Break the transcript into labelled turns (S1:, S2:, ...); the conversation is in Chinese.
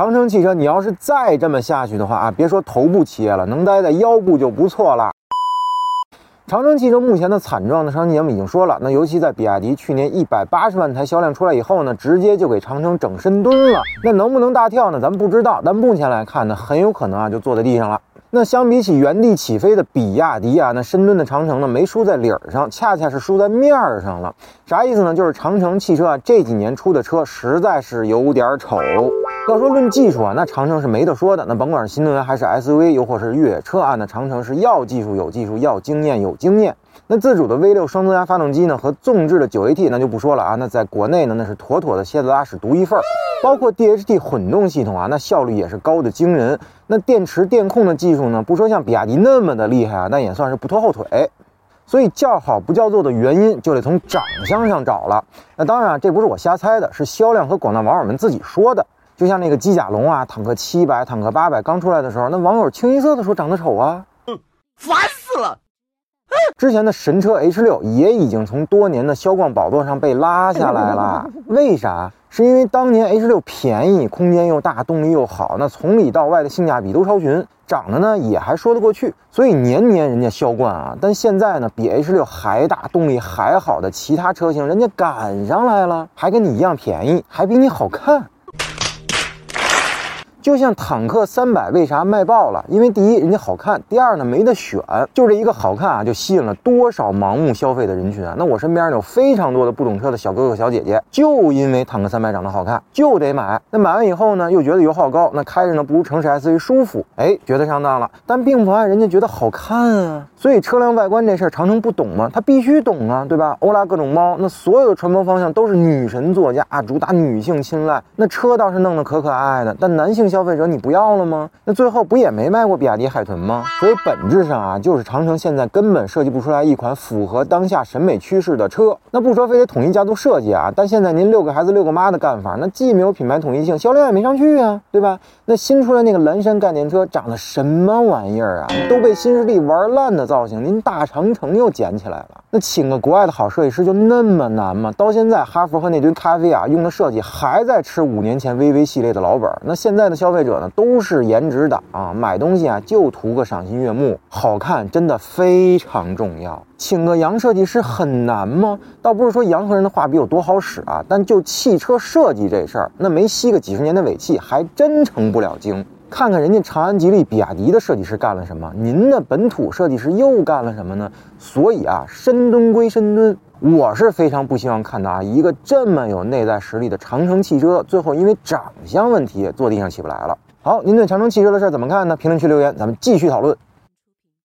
S1: 长城汽车，你要是再这么下去的话啊，别说头部企业了，能待在腰部就不错了。长城汽车目前的惨状呢，上期节目已经说了。那尤其在比亚迪去年一百八十万台销量出来以后呢，直接就给长城整深蹲了。那能不能大跳呢？咱们不知道。但目前来看呢，很有可能啊就坐在地上了。那相比起原地起飞的比亚迪啊，那深蹲的长城呢，没输在理儿上，恰恰是输在面儿上了。啥意思呢？就是长城汽车啊这几年出的车实在是有点丑。要说论技术啊，那长城是没得说的。那甭管是新能源还是 SUV，又或是越野车啊，那长城是要技术有技术，要经验有经验。那自主的 V6 双增压发动机呢，和纵置的 9AT 那就不说了啊。那在国内呢，那是妥妥的蝎子拉屎独一份儿。包括 DHT 混动系统啊，那效率也是高的惊人。那电池电控的技术呢，不说像比亚迪那么的厉害啊，那也算是不拖后腿。所以叫好不叫座的原因，就得从长相上找了。那当然，这不是我瞎猜的，是销量和广大网友们自己说的。就像那个机甲龙啊，坦克七百、坦克八百刚出来的时候，那网友清一色的说长得丑啊，嗯
S2: 烦死了。
S1: 之前的神车 H 六也已经从多年的销冠宝座上被拉下来了。为啥？是因为当年 H 六便宜，空间又大，动力又好，那从里到外的性价比都超群，长得呢也还说得过去，所以年年人家销冠啊。但现在呢，比 H 六还大，动力还好的其他车型，人家赶上来了，还跟你一样便宜，还比你好看。就像坦克三百为啥卖爆了？因为第一人家好看，第二呢没得选，就这一个好看啊，就吸引了多少盲目消费的人群啊！那我身边有非常多的不懂车的小哥哥小姐姐，就因为坦克三百长得好看，就得买。那买完以后呢，又觉得油耗高，那开着呢不如城市 SUV 舒服，哎，觉得上当了。但并不妨碍人家觉得好看啊。所以车辆外观这事儿，长城不懂吗？他必须懂啊，对吧？欧拉各种猫，那所有的传播方向都是女神座驾啊，主打女性青睐。那车倒是弄得可可爱爱的，但男性消费者你不要了吗？那最后不也没卖过比亚迪海豚吗？所以本质上啊，就是长城现在根本设计不出来一款符合当下审美趋势的车。那不说非得统一家族设计啊，但现在您六个孩子六个妈的干法，那既没有品牌统一性，销量也没上去啊，对吧？那新出来那个蓝山概念车长得什么玩意儿啊？都被新势力玩烂的。造型，您大长城又捡起来了。那请个国外的好设计师就那么难吗？到现在，哈佛和那堆咖啡啊用的设计还在吃五年前 VV 系列的老本。那现在的消费者呢，都是颜值党啊，买东西啊就图个赏心悦目，好看真的非常重要。请个洋设计师很难吗？倒不是说洋和人的画笔有多好使啊，但就汽车设计这事儿，那没吸个几十年的尾气，还真成不了精。看看人家长安、吉利、比亚迪的设计师干了什么，您的本土设计师又干了什么呢？所以啊，深蹲归深蹲，我是非常不希望看到啊，一个这么有内在实力的长城汽车，最后因为长相问题坐地上起不来了。好，您对长城汽车的事怎么看呢？评论区留言，咱们继续讨论。